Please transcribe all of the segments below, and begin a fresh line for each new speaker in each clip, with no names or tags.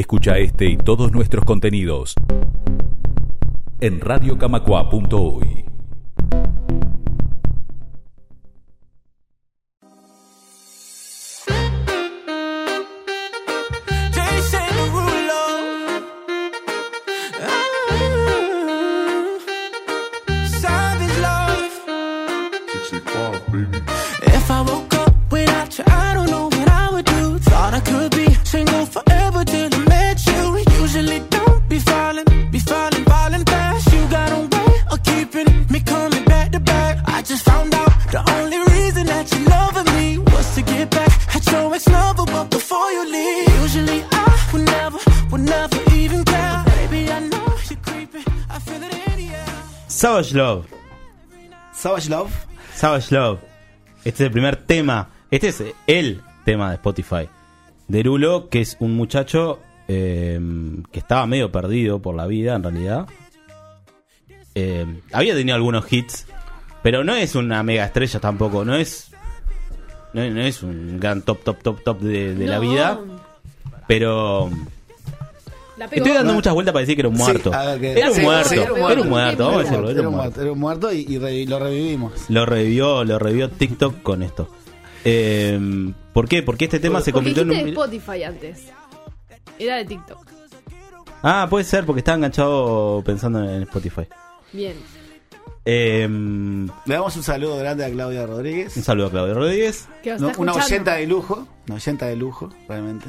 Escucha este y todos nuestros contenidos en radiocamacua.uy.
Savage Love.
Savage Love.
Savage Love.
Este es el primer tema. Este es el tema de Spotify. Derulo, que es un muchacho eh, que estaba medio perdido por la vida, en realidad. Eh, había tenido algunos hits, pero no es una mega estrella tampoco. No es. No, no es un gran top, top, top, top de, de la vida. Pero.
La pegó.
Estoy dando muchas vueltas para decir que era un muerto.
Sí, que-
era un
sí,
muerto.
sí,
era un muerto, vamos a decirlo.
Era un muerto, era un muerto y, lo revivimos.
Lo revivió, lo revivió TikTok con esto. Eh, ¿Por qué? Porque este tema se convirtió en un...
de Spotify antes. Era de TikTok.
Ah, puede ser, porque estaba enganchado pensando en Spotify.
Bien.
Eh,
Le damos un saludo grande a Claudia Rodríguez.
un saludo a Claudio Rodríguez.
Que
No, una oyenta de lujo. Una oyenta de lujo, realmente.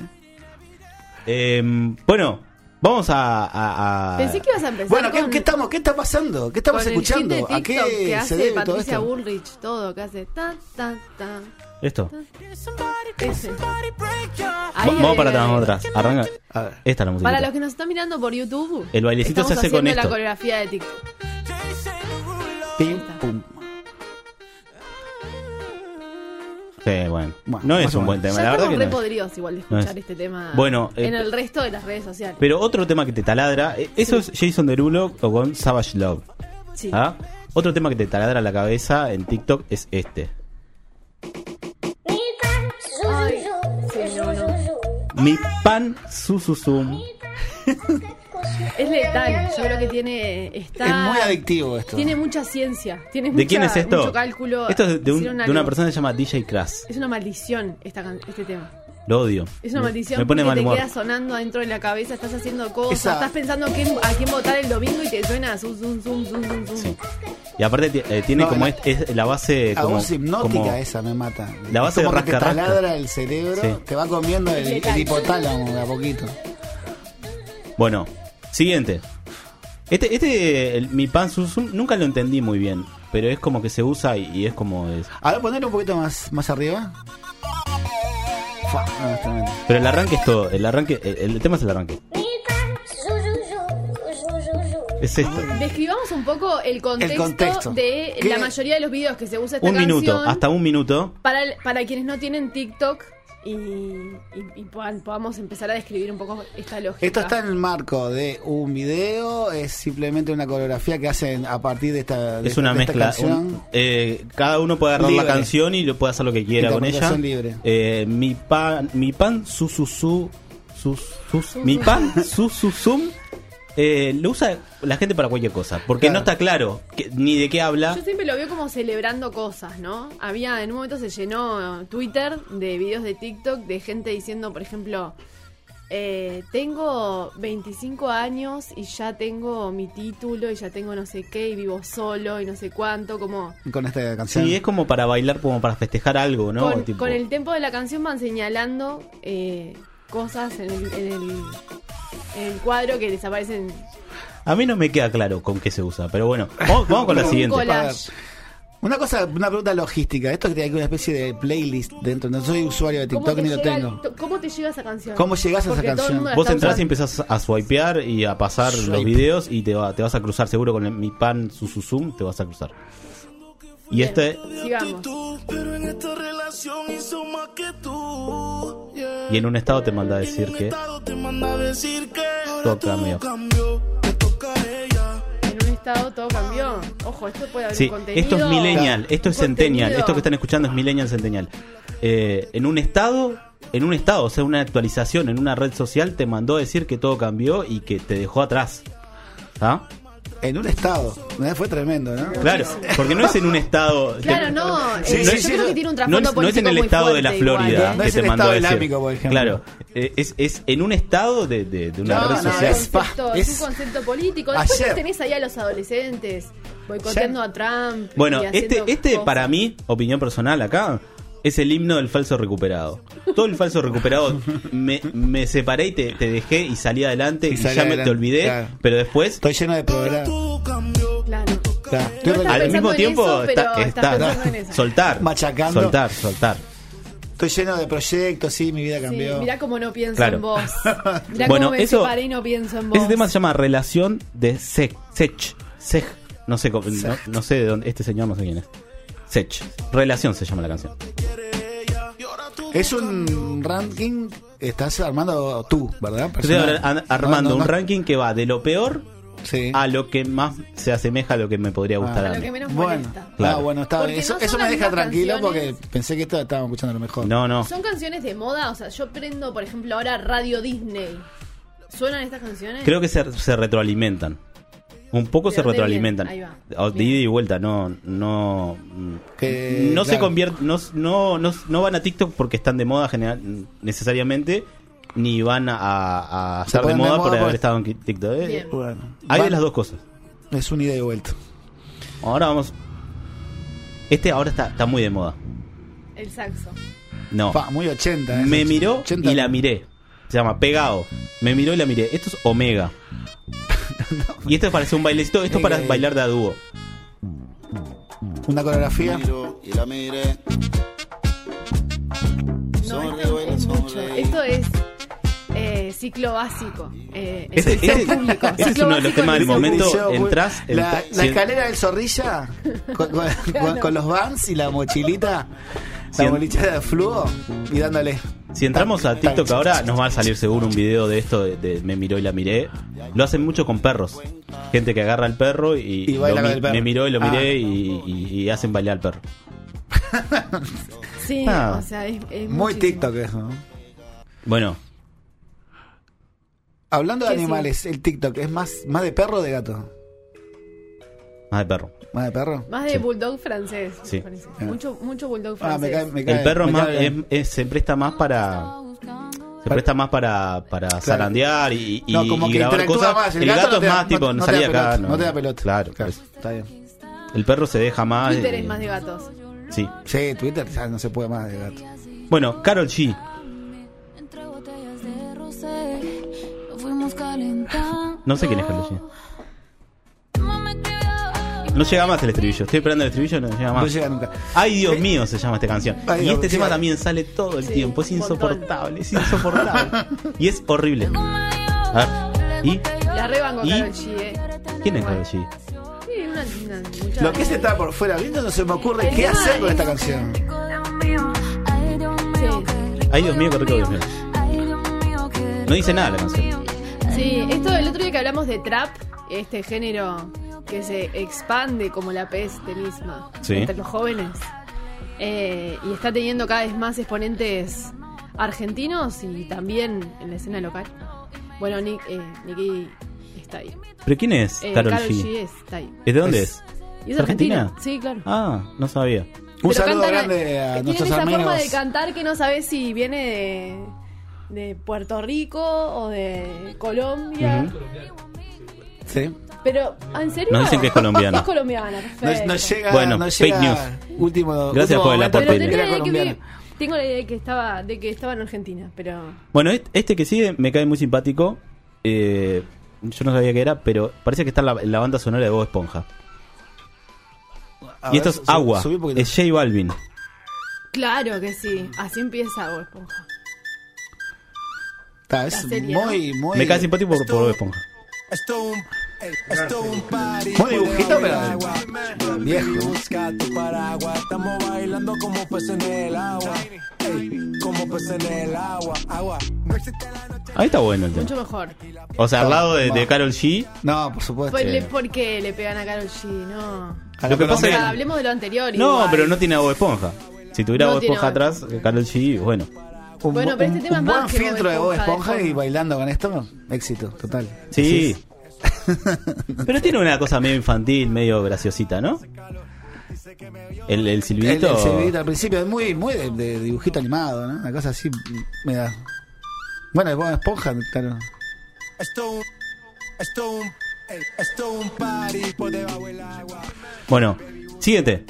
Eh, bueno, vamos a... a- a-
Pensé que ibas a empezar
Bueno, ¿qué,
con,
qué estamos, ¿qué está pasando? ¿Qué estamos
con
escuchando?
el hit de
¿A qué
que
se
hace
debe todo
Patricia
esto?
Bullrich, todo, que hace ta, ta, ta.
Esto.
Ese.
Va-
Ahí,
vamos
ahí,
para atrás, vamos atrás. Arranca. Esta es la música.
Para los que nos están mirando por YouTube,
El bailecito se hace con
haciendo la
esto.
coreografía de TikTok.
Pim, pum.
Sí, bueno.
Bueno,
no es un buen tema,
Ya
la verdad
estamos
que
re
no es.
podridos igual de
No
escuchar
es.
este tema
Bueno,
en
eh,
el resto de las redes sociales.
Pero otro tema que te taladra, eh, eso es Jason Derulo o con Savage Love.
sí.
¿Ah? Otro tema que te taladra la cabeza en TikTok es este.
Ay, sí, no.
Mi pan susuzum.
Es letal. Yo creo que tiene. Está,
Es muy adictivo esto.
Tiene mucha ciencia. Tiene
¿De
mucha-
quién es esto?
Mucho cálculo.
Esto es de, un-
Hicieron
de una persona que se llama DJ Crash.
Es una maldición esta, can- este tema.
Lo odio.
Es una
Me-
maldición
Me pone
porque
mal
te
humor.
queda sonando adentro de la cabeza, estás haciendo cosas,
Esa-
estás pensando quién- a quién votar el domingo y te suena zum, zum, zum, zum, zum, zum.
Sí. Y aparte eh, tiene
No,
como
la-
es, es la base como,
voz hipnótica
como-
esa me mata.
La base
Es como
de
que te taladra el cerebro,
Sí.
te va comiendo el, el hipotálamo de a poquito.
Bueno, siguiente. Este, este el- mi pan susuzum nunca lo entendí muy bien, pero es como que se usa y, y es como es.
A ver, ponerlo un poquito más, más arriba. Fua, no.
Pero el arranque es todo, el arranque, el, el tema es el arranque. Es esto.
Describamos un poco el contexto,
El contexto.
de
¿Qué?
la mayoría de los videos que se usa esta
Un minuto,
canción
hasta un minuto.
para, el- para quienes no tienen TikTok y, y- y puedan- podamos empezar a describir un poco esta lógica.
Esto está en el marco de un video, es simplemente una coreografía que hacen a partir de esta de
Es una
de esta
mezcla.
canción.
un- eh, cada uno puede agarrar la
Libre.
canción y lo puede hacer lo que quiera con ella.
Libre.
Eh, mi pan, mi pan, su su su, sus, sus- mi pan, su su sum. Eh, lo usa la gente para cualquier cosa, porque
Claro.
no está claro que- ni de qué habla.
Yo siempre lo veo como celebrando cosas, ¿no? Había, en un momento se llenó Twitter de videos de TikTok de gente diciendo, por ejemplo, eh, tengo 25 años y ya tengo mi título y ya tengo no sé qué y vivo solo y no sé cuánto, como
Con esta canción.
Sí, es como para bailar, como para festejar algo, ¿no?
con,
Tipo-
con el tempo de la canción van señalando eh, cosas en el, en, el, en el cuadro que les aparecen
A mí no me queda claro con qué se usa, pero bueno, vamos, vamos con la siguiente.
Una cosa, una pregunta logística. Esto que tiene una especie de playlist dentro. No soy usuario de
¿Cómo
TikTok ni lo tengo.
¿Cómo te llega esa canción?
¿Cómo llegás a esa canción?
Vos entras y empezás a swipear y a pasar los videos y te, va- te vas a cruzar seguro con el- mi pan susuzum, te vas a cruzar. Y
Bien,
este
Sigamos.
Pero en esta relación hizo más que tú.
Y en un estado te manda a decir que Todo cambió.
En un estado todo cambió. Ojo, esto puede haber
Sí,
un contenido.
esto es millennial, esto es
un
centennial,
contenido.
esto que están escuchando es millennial centennial. Eh, en un estado en un estado, o sea, una actualización en una red social te mandó a decir que todo cambió y que te dejó atrás. ¿Está?
En un estado. Fue tremendo, ¿no?
Claro, porque no es en un estado.
Claro, no.
Sí,
eh,
sí,
yo
sí,
creo que tiene un
No
trasfondo
es, no es en
político
el estado de la
fuerte igual,
Florida
¿eh?
No
que
es
te
el
mandó
estado islámico, por ejemplo.
Claro, eh, es, es en un estado de, de- de una
No,
red
no,
social.
es,
es
concepto,
es-
es un concepto político. Después
Ayer-
tenés ahí a los adolescentes boicoteando
Ayer-
a Trump.
Bueno, este, este
cosas.
para mí, opinión personal acá, es el himno del falso recuperado. Todo el falso recuperado, me, me separé y te, te dejé y salí adelante y,
Y salí
ya me te olvidé,
claro.
pero después,
Estoy lleno de.
Claro.
Claro.
No
re-
al mismo tiempo,
eso,
está, soltar,
Machacando.
soltar, soltar.
estoy lleno de proyectos, sí, mi vida
Sí,
cambió.
mirá cómo no pienso
Claro.
en vos. Mirá
Bueno,
cómo me
eso-
separé y no pienso en vos.
Ese tema se llama Relación de Sech. Sech. Sech. No sé, cómo- no, no sé de dónde. Este señor no sé quién es. Sech. Relación se llama la canción.
Es un ranking, estás armando tú, ¿verdad?
Estoy ar- armando
No, no,
un
no.
ranking que va de lo peor
Sí.
a lo que más se asemeja a lo que me podría gustar
A
a
lo que menos
Bueno,
molesta.
Claro.
ah, bueno, está
Porque
bien. Eso,
no son
eso me deja tranquilo
canciones.
porque pensé que esto estábamos escuchando lo mejor.
No, no.
Son canciones de moda, o sea, yo prendo, por ejemplo, ahora Radio Disney. ¿Suenan estas canciones?
Creo que se, se retroalimentan. Un poco
¿De
se retroalimentan.
Ahí va.
De ida y vuelta, no, no,
Que,
no se
claro.
convierten, no, no, no, no van a TikTok porque están de moda general, necesariamente, ni van a, a, a
Se
estar de
ponen de
moda
moda
por haber
por-
estado en TikTok. eh.
Bien.
Bueno,
Hay de las dos cosas.
Es un ida y vuelta.
Ahora vamos. Este ahora está, está muy de moda.
El saxo.
No.
Muy 80. ¿eh?
Me miró
80.
y la miré. Se llama Pegado. Me miró y la miré. Esto es Omega. Y esto es para hacer un bailecito. Esto es para bailar de a dúo.
Una coreografía.
y la miré.
No, esto es mucho. Esto es eh, ciclo básico. Eh,
Ese- ese-
público.
ese es uno de los temas del momento. entras,
La,
entra-
la escalera del zorrilla con, con- con- con los vans y la mochilita.
Si
La bolita de flujo y dándole.
Si entramos a TikTok ahora, nos va a salir seguro un video de esto de, de me miró y la miré. Lo hacen mucho con perros. Gente que agarra al perro y,
Y baila
lo
con el perro.
me miró y lo miré
Ah.
y, y- y hacen bailar al perro.
Sí,
Ah.
o sea, es, es
Muy
muchísimo.
TikTok eso. ¿no?
Bueno,
Hablando de
¿Qué
animales, el TikTok es más, más de perro o de gato.
más de perro.
Más de perro.
Más de
Sí.
bulldog francés.
Sí.
parece. Mucho, mucho bulldog
Ah, me
francés.
cae, me cae-
El perro más,
cae
es- es- se presta más para. Se presta más para, para zarandear y, y-
No, como
y
que
grabar
interactúa
cosas.
más.
El, gato,
no
es
da-
más tipo, no,
no te
salí
da
acá.
no te da pelota.
Claro,
Claro,
pues,
Está bien.
el perro se deja más.
Twitter
eh,
es más de gatos.
Sí.
Sí, Twitter ya no se puede más de gato.
Bueno, Carol G. No sé quién es Carol G. No llega más el estribillo. Estoy esperando el estribillo y no llega más.
No llega nunca.
Ay, Dios mío, se llama esta canción.
Ay,
y este tema también sale todo el
Sí,
tiempo. Es insoportable, es insoportable. y es horrible. A ver, ¿y?
La G, eh.
¿Quién es Carol G?
Sí, una, una muchacha.
Lo que se está por fuera viendo no se me ocurre
El
qué hacer con
es-
esta canción.
Ay, Dios mío, qué rico.
Ay, Dios mío, qué rico, Dios mío.
Ay, Dios mío, qué
No dice nada la canción.
Sí, esto el otro día que hablamos de trap, este género que se expande como la peste misma
Sí.
entre los jóvenes eh, y está teniendo cada vez más exponentes argentinos y también en la escena local. Bueno, Nick, eh, Nicky está ahí.
¿Pero quién es
Eh,
Carol G?
G está ahí.
¿Es de dónde
Es-
es?
¿Y es
¿Argentina?
argentina? Sí, claro.
Ah, no sabía.
Un
Pero
saludo
cantan
grande a
tienen
nuestros
esa
amigos.
forma de cantar que no sabes si viene de, de Puerto Rico o de Colombia.
Ujú.
Sí.
Pero, ¿ah, ¿en serio?
Nos dicen que es colombiana.
Es colombiana,
No,
perfecto.
no llega,
Bueno,
no
fake news.
Último,
Gracias
último
por el aporte,
tenía tengo la idea de que estaba, de que estaba en Argentina, pero
Bueno, est- este que sigue me cae muy simpático. Eh, yo no sabía qué era, pero parece que está en la, en la banda sonora de Bob Esponja.
A
y
ver,
esto es
sub-
Agua. Es J Balvin.
claro que sí. Así empieza Bob Esponja.
Está, es
la serie, ¿no?
muy, muy.
Me cae simpático por, por Bob Esponja.
Esto un, esto un party.
Muy dibujito, pero
agua.
viejo.
Busca tu paraguas. Estamos bailando como peces en el agua. Como peces en el agua. Agua.
Ahí está bueno el tema.
Mucho mejor.
O sea, al lado de, de. Carol G.
No, por supuesto.
Pues le- ¿Por qué le pegan a Karol G? No.
A
Lo que pasa
O
es
sea,
que-
hablemos de lo anterior.
No,
igual.
pero no tiene a Bob Esponja. Si tuviera
No
Bob
tiene
Esponja
Bob
atrás, Carol G, bueno.
Un,
Bueno,
bu-
pero este
un-
tema
un
es más
buen
que Bob
filtro de Bob
Esponja de
Esponja y
fondo.
bailando con esto, éxito, total.
Sí. Pero tiene una cosa medio infantil, medio graciosita, ¿no? El, el silbidito.
el silbidito al principio es muy, muy de, de dibujito animado, ¿no? Una cosa así me da. Bueno, es Esponja, claro.
Agua.
Bueno, siguiente.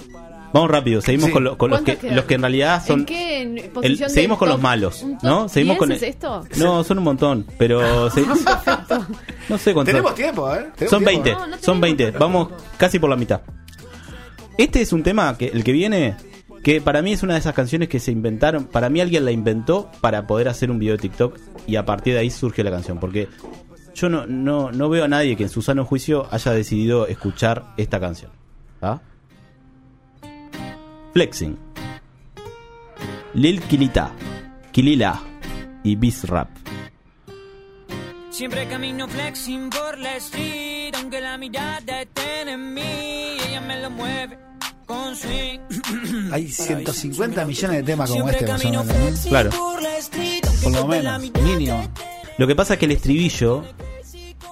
Vamos rápido, seguimos
Sí.
con, lo- con los, que, los que en realidad son...
¿En qué en-
el-
posición
seguimos con los malos,
¿Un top
¿no? Seguimos
10
con
es esto?
No, son un montón, pero... se- no sé cuántos.
Tenemos tiempo, ¿eh? Tenemos
Son
tiempo,
20,
¿eh?
No, no
son
tenemos
20.
tiempo.
Vamos casi por la mitad. Este es un tema que el que viene que para mí es una de esas canciones que se inventaron, para mí alguien la inventó para poder hacer un video de TikTok y a partir de ahí surge la canción, porque yo no no no veo a nadie que en su sano juicio haya decidido escuchar esta canción. ¿Ah? Flexing. Lil Kilita, Kilila y Bizrap.
Siempre camino flexing por la street, aunque la mirada esté en mí, ella me lo mueve con swing.
Hay 150 millones de temas como
Siempre
este, más
Claro.
por
lo menos, mínimo.
Lo que pasa es que el estribillo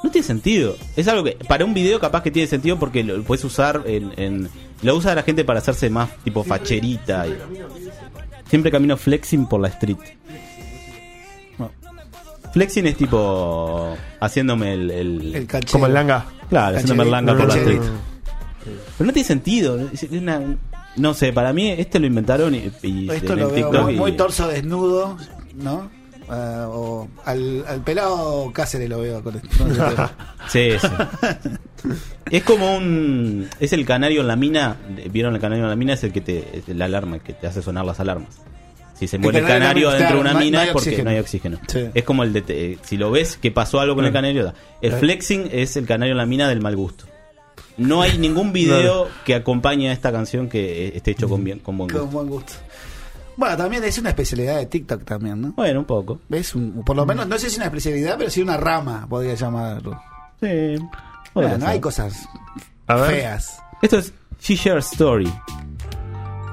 no tiene sentido. Es algo que para un video capaz que tiene sentido porque lo puedes usar en, en- lo usa la gente para hacerse más tipo facherita. y- Siempre camino flexing por la street.
No.
Flexing es tipo haciéndome el, el-
El.
Como el langa.
claro, haciéndome el langa por la street. Pero no tiene sentido. es una- no sé, para mí este lo inventaron y, y
Esto
en
lo
el
veo
TikTok
muy,
y-
muy torso desnudo, ¿no? Ah, o al, al pelado Cáceres lo veo con esto. con.
Sí, sí. es como un. Es el canario en la mina. ¿Vieron el canario en la mina? Es el que te. es la alarma, que te hace sonar las alarmas. Si se muere el
canario
dentro de una
no
mina
no
es porque
oxígeno.
no hay oxígeno.
Sí.
Es como el de. te- si lo ves que pasó algo con el canario. da. El flexing es el canario en la mina del mal gusto. No hay ningún video que acompañe a esta canción que esté hecho con, bien, con buen
Con
gusto.
buen gusto. Bueno, también es una especialidad de TikTok también, ¿no?
Bueno, un poco.
¿Ves? Un- por lo menos, no sé si es una especialidad, pero sí una rama, podría llamarlo.
Sí.
Bueno, hay cosas
A ver.
feas.
Esto es She Share Story.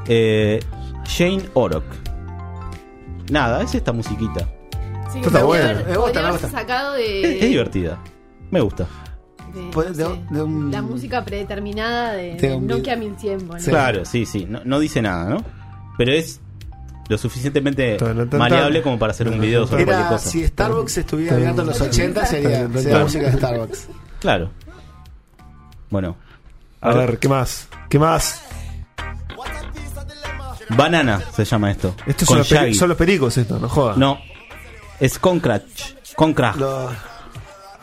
Eh, Shane Orok. Nada, es esta musiquita.
Sí,
Esto está
podría
bueno.
haber-
Me gusta,
podría
me
haberse
gusta.
sacado
Es,
de,
es divertida. Me gusta.
de,
Pues,
no
de-
sé,
de un-
la música predeterminada de,
de
de
un
Nokia
video.
1100. ¿no?
Sí.
Claro, sí, sí. No, no dice nada, ¿no? Pero es lo suficientemente maleable como para hacer un video sobre cualquier cosa.
si Starbucks estuviera mirando los 80, sería, sería
Claro.
música de Starbucks.
Claro. Bueno.
A ver, ¿qué más? ¿Qué más?
Banana se llama esto.
Esto
Con
son los, peri- son los pericos, esto, no jodas.
No. Es Concratch. Concratch.
Los-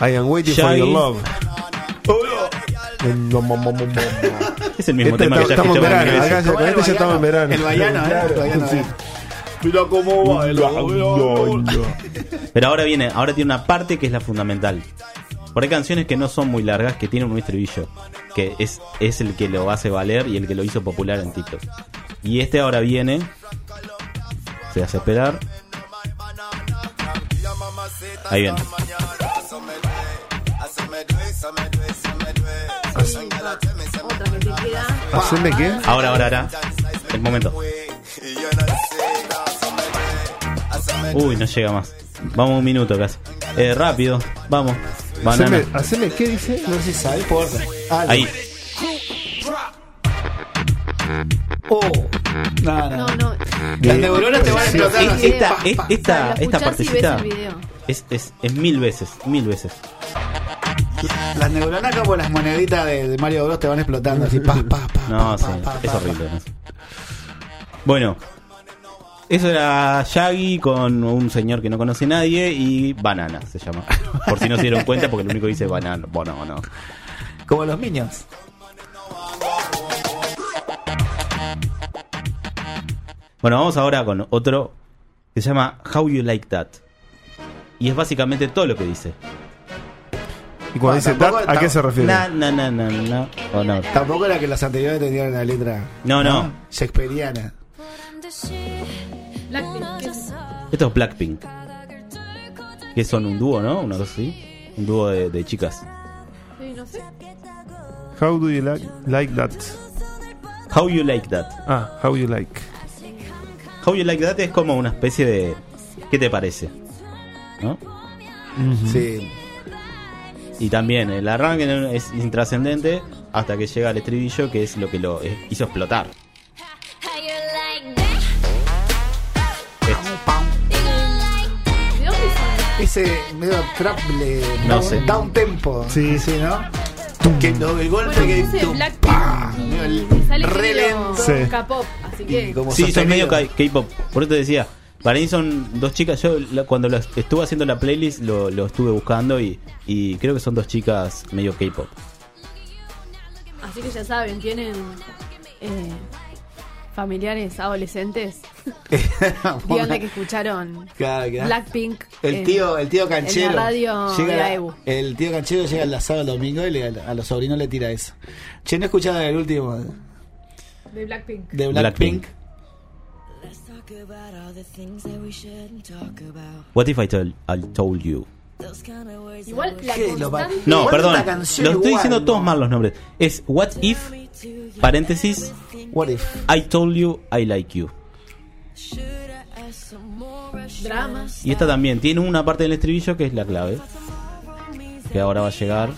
I am waiting for
Shaggy.
your love. No, mo.
Es el mismo
Este
tema que
está-
ya
estamos en verano,
mil veces.
acá ya- con este ya estamos en verano.
El Baiano, ¿eh? El Baiano,
Sí.
Mira cómo baila.
Pero ahora viene, ahora tiene una parte que es la fundamental. Porque hay canciones que no son muy largas, que tienen un estribillo, que es, es el que lo hace valer y el que lo hizo popular en TikTok. Y este ahora viene, se hace esperar. Ahí viene.
¿Haceme qué?
Ahora, ahora, ahora. El momento. Uy, no llega más. Vamos un minuto casi. Eh, rápido, vamos. Banana.
Haceme, haceme qué dice?
No sé si sabe. Ah,
Ahí.
Oh. No, no.
No, no.
Las neuronas te van a explotar.
Esta,
pa.
esta, esta
ves
partecita es, es, es mil veces, mil veces.
Las neuronas como las moneditas de, de Mario Bros te van explotando así. Pa, pa, pa,
No,
pa,
sí,
pa, pa,
es horrible. ¿no? Bueno, eso era Shaggy con un señor que no conoce a nadie y Banana se llama. Por si no se dieron cuenta, porque lo único que dice Banana. Bueno, no.
Como los Minions.
Bueno, vamos ahora con otro que se llama How You Like That. Y es básicamente todo lo que dice.
Y cuando
Ah,
dice
tampoco
that, ¿a qué se refiere?
Na, na, na, na, no.
Tampoco era que las anteriores tenían una letra.
No, no.
Shakespeareana.
Blackpink, ¿qué es?
Esto es Blackpink. Que son un dúo, ¿no? Una cosa así. Un dúo de, de chicas.
Sí, no sé.
How do you like, like that?
How You Like That.
Ah, how you like.
How You Like That es como una especie de ¿Qué te parece? ¿No?
Sí.
Y también el arranque es intrascendente hasta que llega el estribillo, que es lo que lo hizo explotar.
Ese medio trap le
No
da,
sé.
un, da un tempo.
Sí.
sí, ¿no? Que no, el golpe
Bueno,
que
puse
tum,
Blackpink
pa,
y
medio
me sale
re
género
lento.
Sí.
K-pop, así que
como
Sí, son medio K-pop. Por eso te decía, para mí son dos chicas. Yo la- cuando lo estuve haciendo la playlist lo, lo estuve buscando y, y creo que son dos chicas medio K-pop.
así que ya saben, tienen eh, familiares adolescentes. Díganle que escucharon
Claro, que-
Blackpink.
El
en-
tío, el tío canchero.
En la radio
llega
de
a-
Ebu.
el tío canchero llega al sábado el domingo y le- a los sobrinos le tira eso. Che, no escucharon el último
De Blackpink.
de Blackpink.
What if I, tell, I told you?
Igual la
¿Qué? Lo pa-
constante.
No, perdón. Lo estoy
igual,
diciendo
¿no?
todos mal los nombres. Es What if, paréntesis,
What if?
I told you I like you.
Dramas.
Y esta también tiene una parte del estribillo que es la clave. Que ahora va a llegar.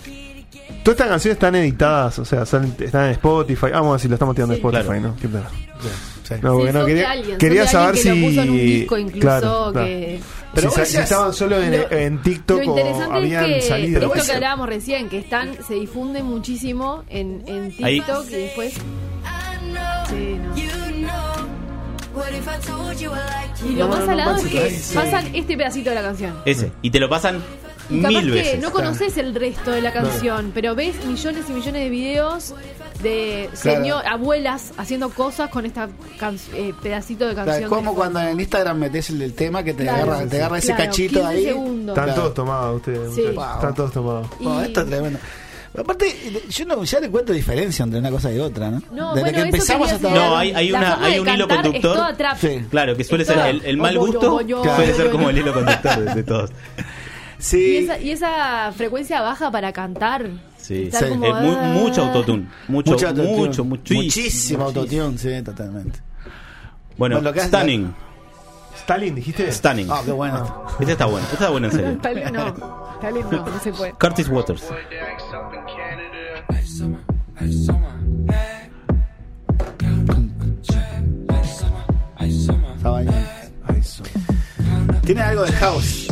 Todas estas canciones están editadas, o sea, salen- están en Spotify. Vamos a ver si lo estamos tirando en
Sí.
Spotify,
Claro.
¿no? Qué pena.
Sí.
No,
Sí,
porque no,
son de
quería,
alguien, son
quería
de
saber
alguien que
si.
lo puso en un disco incluso,
Claro, claro.
que-
Pero
si,
vos
sa- si
decías-
estaban solo en,
Lo-
en TikTok
Lo
o
interesante
habían
es que
salido.
esto que hablábamos recién, que están, se difunde muchísimo en, en
Ahí.
TikTok y después. Y lo
No,
más
no,
salado
no,
es que
sí.
pasan este pedacito de la canción.
Ese. Y te lo pasan
Y capaz
mil
que
veces.
no conoces el resto de la canción, pero ves millones y millones de videos de
Claro.
señor, abuelas haciendo cosas con esta can- eh, pedacito de
Claro,
canción.
es como cuando en Instagram metes el, el tema que te
Claro,
agarra, te agarra ese
claro,
cachito
15
ahí.
segundos.
Están
Claro.
todos tomados ustedes.
Sí.
Están todos tomados.
Y-
esto es tremendo. Aparte, yo no, ya le cuento diferencia entre una cosa y otra, ¿no?
No,
Desde
bueno,
que empezamos hasta.
No, hay- hay una- hay un hilo conductor.
Sí.
Claro, que suele
Es
ser el, el mal gusto. Suele ser como el hilo conductor de, de todos.
Sí.
Y esa, y esa frecuencia baja para cantar.
Sí.
Sí.
como,
mu- mucho autotune. Mucho,
Mucho
mucho,
autotune.
mucho, muchísimo.
Muchísimo autotune, sí, totalmente.
Bueno,
Bueno, lo que hace-
Stunning.
Stalin, dijiste.
Stunning.
Ah, qué bueno.
Este está bueno. Este está bueno en serio.
Talent no. Talent no, no se puede.
Curtis Waters.
Tiene algo de house.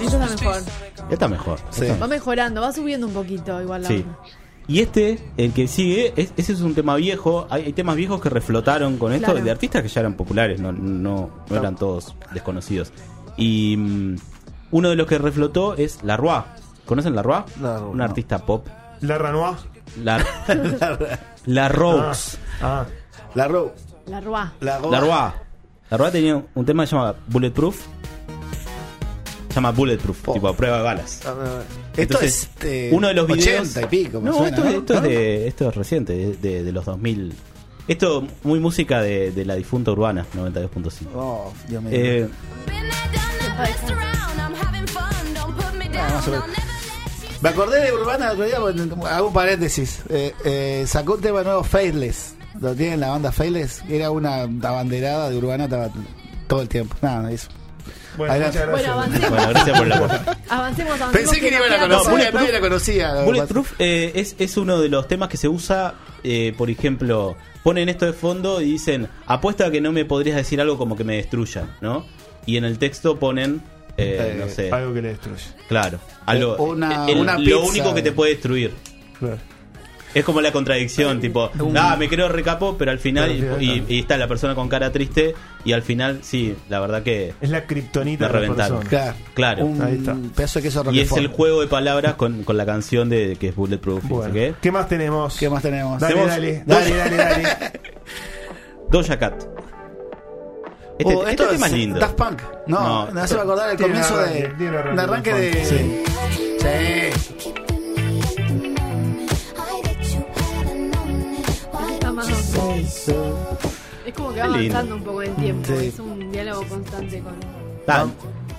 Esto está mejor.
Está mejor.
Sí.
Va mejorando, va subiendo un poquito igual la
Sí. Y este, el que sigue, es- ese es un tema viejo. Hay, hay temas viejos que reflotaron con esto,
Claro.
de artistas que ya eran populares, no, no, no eran todos desconocidos. Y mm, uno de los que reflotó es La Roi. ¿Conocen La?
La
Un
no.
artista pop.
La Ranois.
La, la Rox.
Ah,
La Row.
La Roa.
La Row.
La Roi. La tenía un tema que se llama Bulletproof. Se llama Bulletproof,
Oh.
tipo a prueba de balas.
Esto
Entonces,
es de
uno de los videos
80 y pico, me
no,
suena,
esto, es-
¿no?
esto es de esto es reciente de, de- de los 2000 esto muy música de, de la difunta urbana 92.5
Oh, Dios mío.
eh,
Me acordé de Urbana el otro día, bueno, hago un paréntesis. Eh, eh, sacó un tema nuevo, Faithless. Lo tienen la banda Faithless. Era una abanderada de Urbana estaba todo el tiempo. Nada, eso.
bueno,
Adelante.
muchas
Bueno,
gracias.
avancemos.
bueno gracias por la.
Avancemos, avancemos.
Pensé que,
nos
iban a
queda
conocer,
poco.
Bulletproof-
nadie la conocía.
Bulletproof eh, es, es uno de los temas que se usa eh, por ejemplo ponen esto de fondo y dicen apuesta a que no me podrías decir algo como que me destruya ¿no? y en el texto ponen eh,
Eh,
no sé
Algo que le destruye.
claro algo
Una-
el-
una
lo
pizza.
único que te puede destruir
Claro.
Es como la contradicción, tipo, ah, me creo recapo, pero al final,
Pero al
y,
final no.
y está la persona con cara triste, y al final, sí, la verdad que.
Es la kriptonita de persona.
Claro.
Claro.
Un
Ahí está.
pedazo de queso
Y es el juego de palabras con, con la canción de que es Bulletproof.
Bueno,
qué.
¿qué más tenemos?
¿Qué más tenemos?
Dale, dale, dale, dale, dale.
Doja Cat. Este,
Oh,
este
esto
tema
es
lindo.
Daft Punk. No,
No,
me hace acordar el comienzo de.
tiene arranque
Un arranque
Daft
de. Sí. Sí.
Está más Es como que va avanzando un poco en el tiempo.
Sí.
Es un diálogo constante con.
Ah,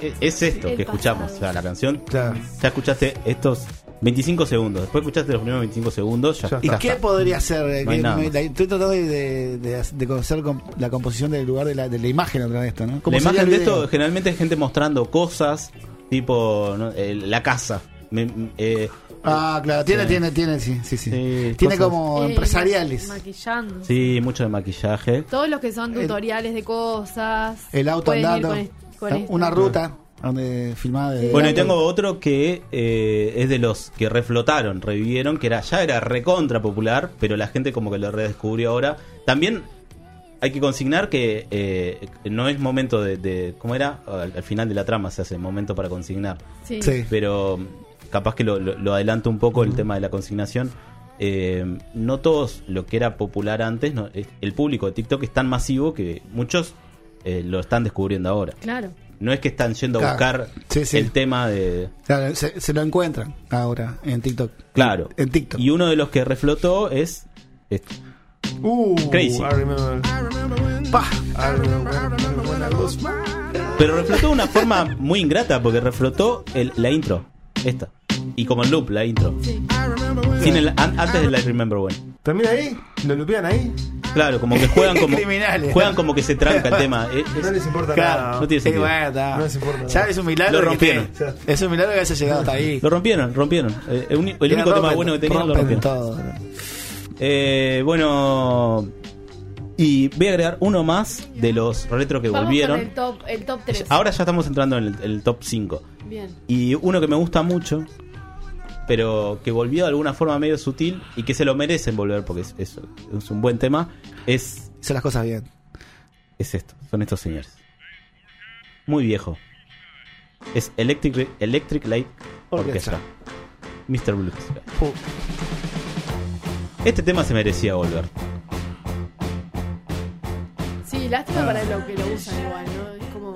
es- es esto
El
que escuchamos, o sea, la canción.
Claro.
Ya escuchaste estos 25 segundos. Después escuchaste los primeros 25 segundos. Ya,
¿Y qué
está.
podría ser? Eh,
No hay
que
nada
me-
más.
la- estoy tratando de, de- de- de conocer la composición del lugar de la, de la imagen otra vez esto, ¿no? ¿Cómo
La imagen de esto generalmente es gente mostrando cosas, tipo ¿no? Eh, la casa. Me- eh,
Ah, claro, tiene,
Sí.
tiene, tiene, sí, sí, sí.
Sí,
tiene
cosas-
como
Eh,
empresariales.
Maquillando.
sí, mucho de maquillaje.
Todos los que son
El-
tutoriales de cosas.
El auto
pueden ir
andando.
con con esto.
una ruta donde filmada de
Bueno, y tengo otro que eh, es de los que reflotaron, revivieron, que era ya era recontra popular, pero la gente como que lo redescubrió ahora. También hay que consignar que eh, no es momento de, de- ¿cómo era? Al, al final de la trama se hace momento para consignar.
Sí.
Sí.
Pero capaz que lo, lo- lo adelanto un poco el tema de la consignación. Eh, no todos lo que era popular antes, no, el público de TikTok es tan masivo que muchos eh, lo están descubriendo ahora.
Claro.
No es que están yendo a
Claro.
buscar
Sí, sí.
el tema de...
Claro, se, se lo encuentran ahora en TikTok.
Claro.
En TikTok.
Y uno de los que reflotó es... este.
Uh,
Crazy.
I remember. I remember when I was-
Pero reflotó de una forma muy ingrata porque reflotó el- la intro. Esta. Y como en loop, la intro. Sin el- an- antes del I Remember When.
¿Termina ahí? ¿Lo lupean ahí?
Claro, como que juegan como...
Criminales.
juegan como que se tranca el tema. Es-
No les importa
Claro,
nada.
no tiene sentido.
bueno, está.
No les importa
Ya es un milagro.
Lo
que
rompieron.
esté- Es un milagro que haya llegado hasta ahí.
Lo rompieron, rompieron. Eh, el, único tema bueno que tenían lo rompieron.
todo.
Eh, bueno... Y voy a agregar uno más de los retro que
Vamos
volvieron.
el top, el top 3.
Ahora ya estamos entrando en el, el top 5.
Bien.
Y uno que me gusta mucho, pero que volvió de alguna forma medio sutil y que se lo merecen volver porque es, es- es un buen tema, es,
Hizo las cosas bien.
es esto, son estos señores. Muy viejo. Es Electric, Electric Light Orchestra.
Orchestra.
Mr. Blue. Este tema se merecía volver.
Sí, lástima para lo que lo usan igual, ¿no? Es como...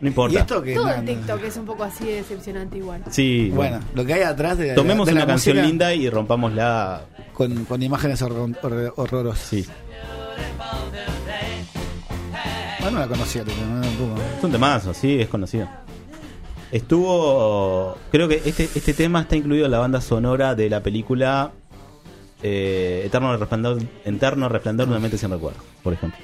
No importa.
Y esto que
Todo el TikTok es un poco así de decepcionante igual.
Sí,
Bueno, lo que hay atrás de,
Tomemos
de
una
la
canción linda y rompámosla.
con, con imágenes horror- horror- horrorosas.
Sí.
Ah, no la conocía.
Es un temazo, sí, es conocido. Estuvo. Creo que este, este tema está incluido en la banda sonora de la película eh, Eterno Resplandor, Eterno Resplandor de una mente sin recuerdo, por ejemplo.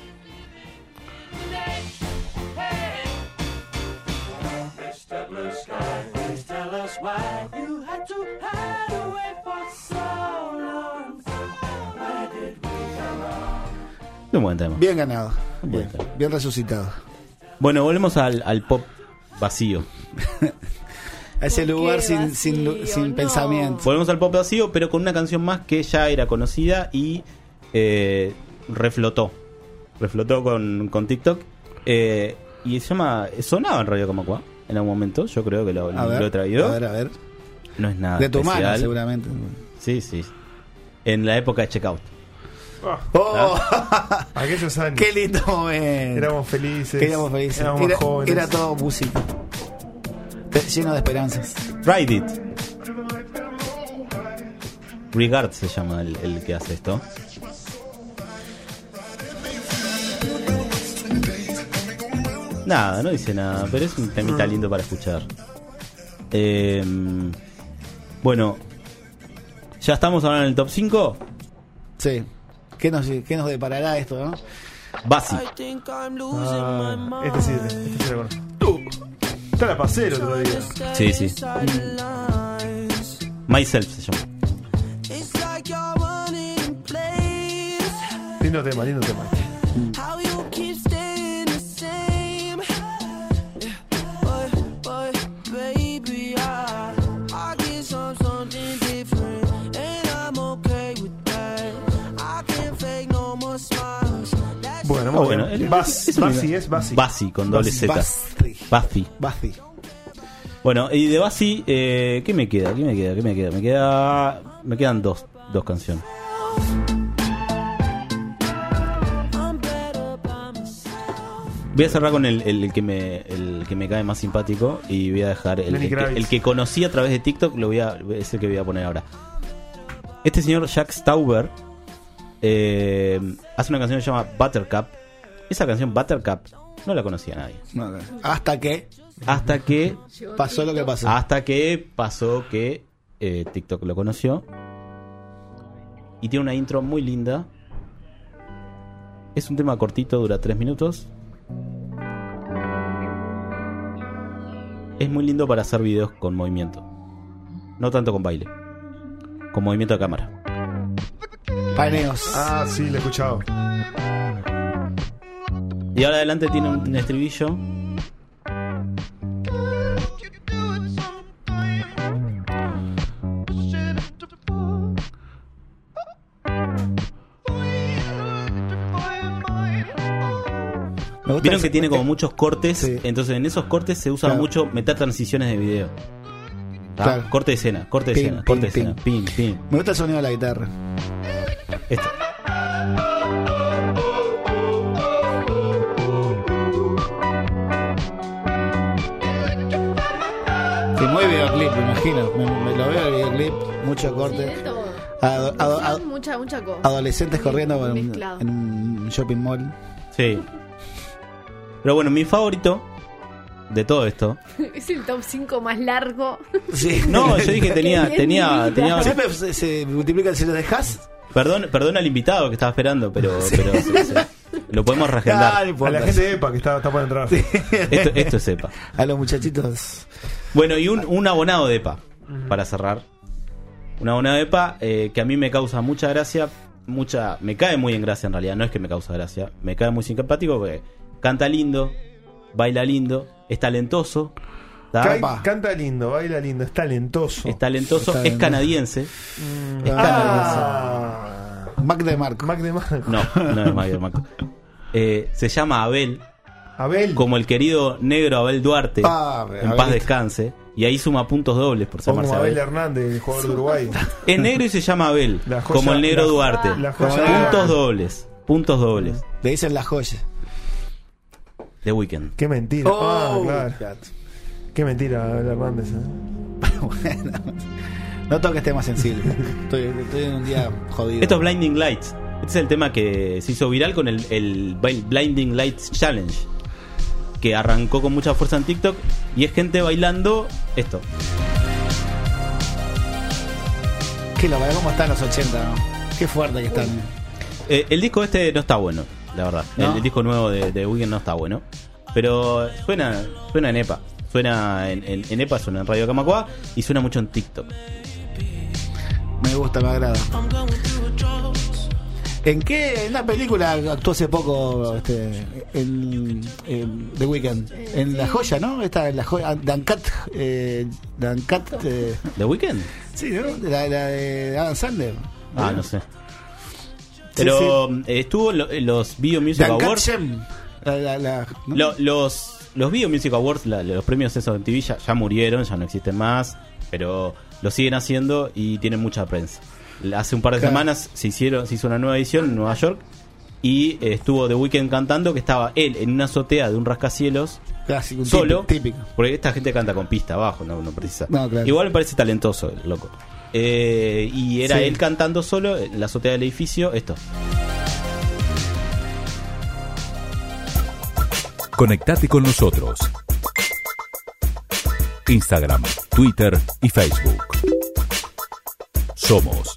Un buen tema.
Bien ganado.
Bien.
Bien, bien resucitado.
Bueno, volvemos al, al pop vacío.
A ese
¿Por qué
lugar sin,
vacío?
sin, sin
No.
pensamiento.
Volvemos al pop vacío, pero con una canción más que ya era conocida y eh, reflotó. Reflotó con, con TikTok. Eh, y se llama. Sonaba en Radio Camacua en algún momento. Yo creo que lo,
ver,
lo he traído.
a ver, a ver.
No es nada.
De tu mano,
especial.
seguramente.
Sí, sí. En la época de Checkout.
Ah,
¡Oh!
aquellos años.
¡Qué lindo momento!
Éramos felices.
Éramos felices.
Éramos
Era,
jóvenes.
era todo música. Lleno de esperanzas.
Ride It. Regard se llama el, el que hace esto. Nada, no dice nada, pero es un temita lindo para escuchar. Eh, bueno, ¿ya estamos ahora en el top 5?
Sí. ¿Qué nos, qué nos deparará esto, no?
Basi.
Ah, este sí, este sí lo conozco. Esta la pasé el otro día.
Sí, sí. Myself se llama.
Lindo tema, lindo tema. Bueno,
Ah,
Bas,
es
Basi es Basi.
Basi con doble
Basi.
Z. Basi.
Basti.
Bueno, y de Basi, eh, ¿qué me queda? ¿Qué me queda? ¿Qué me queda? Me queda me quedan dos, dos canciones. Voy a cerrar con el, el que me el que me cae más simpático y voy a dejar el, que,
Kravitz.
el que conocí a través de TikTok, lo voy a es el que voy a poner ahora. Este señor Jack Stauber eh, hace una canción que se llama Buttercup. Esa canción Buttercup no la conocía nadie.
Hasta que
Hasta que
pasó lo que pasó.
hasta que pasó que eh, TikTok lo conoció. Y tiene una intro muy linda. Es un tema cortito, dura 3 minutos. Es muy lindo para hacer videos con movimiento. No tanto con baile. Con movimiento de cámara.
Paneos.
Ah, sí, lo he escuchado.
Y ahora adelante tiene un estribillo. Vieron que tiene como muchos cortes,
Sí.
entonces en esos cortes se usa
Claro.
mucho meter transiciones de video. Corte de escena, corte de escena,
pim,
corte de escena, pim, pim.
Me gusta el sonido de la guitarra. Imagino. Me, me lo veo el videoclip, mucho corte.
Tiene todo.
Ado- ado- ado-
mucha, mucha cosa.
adolescentes corriendo en, un shopping mall.
Sí. Pero bueno, mi favorito de todo esto.
Es el top 5 más largo.
Sí.
No, yo dije tenía, tenía, tenía.
Siempre se, se multiplican si lo dejas.
Perdón, perdón al invitado que estaba esperando, pero, lo podemos reagendar.
no
A la gente EPA que está, está por entrar.
Esto, esto es sepa.
A los muchachitos.
Bueno, y un, un abonado de EPA, para cerrar. Un abonado de EPA eh, que a mí me causa mucha gracia, mucha me cae muy en gracia en realidad, no es que me causa gracia, me cae muy simpático porque canta lindo, baila lindo, es talentoso,
canta lindo, baila lindo, es talentoso.
es talentoso, es canadiense, es canadiense.
Ah,
Mac de Marco.
Mac de Marco.
No, no es Mario Marco. Eh, se llama Abel,
Abel.
como el querido negro Abel Duarte,
Ah,
en
Abelito.
paz descanse, y ahí suma puntos dobles por
o como
llamarse
Abel
Abel.
Hernández, el jugador de Uruguay.
Es negro y se llama Abel,
La joya-
como el negro
la-
Duarte.
la joya
Como
de-
Puntos dobles, puntos dobles.
Le dicen la joya.
The Weeknd.
Qué mentira. ah,
Oh,
claro.
gato.
Qué mentira, Abel Hernández. ¿eh?
bueno. No toques temas sensibles. Estoy, estoy en un día jodido.
Esto es Blinding Lights. Este es el tema que se hizo viral con el, el Blinding Lights Challenge. Que arrancó con mucha fuerza en TikTok. Y es gente bailando esto.
Qué lo cómo están los 80, ¿no? Qué fuerte que están.
Eh, el disco este no está bueno, la verdad. El,
¿No?
el disco nuevo de, de no está bueno. Pero suena, suena en EPA. Suena en, en, en EPA, suena en Radio Camacua y suena mucho en TikTok.
Me gusta, me agrada. ¿En qué? En una película actuó hace poco este, en, en The Weeknd. En La Joya, ¿no? Esta, en La Joya. Dancat. Eh, Dancat. Eh,
¿The Weeknd?
sí, ¿no? La, la de Adam Sandler.
Ah, no sé. Pero eh, estuvo en lo- en los Video Music Awards.
Shem. La, la, la- ¿no?
Lo- los, los Video Music Awards, la- los premios esos de TV ya, ya murieron, ya no existen más, pero lo siguen haciendo y tienen mucha prensa. Hace un par de
Claro.
semanas se hicieron se hizo una nueva edición en Nueva York y eh, estuvo The Weeknd cantando que estaba él en una azotea de un rascacielos
Clásico,
solo,
típico.
porque esta gente canta con pista abajo, no, no precisa.
No, claro.
Igual me parece talentoso el loco. Eh, y era
Sí.
él cantando solo en la azotea del edificio, esto.
Conectate con nosotros. Instagram, Twitter y Facebook. Somos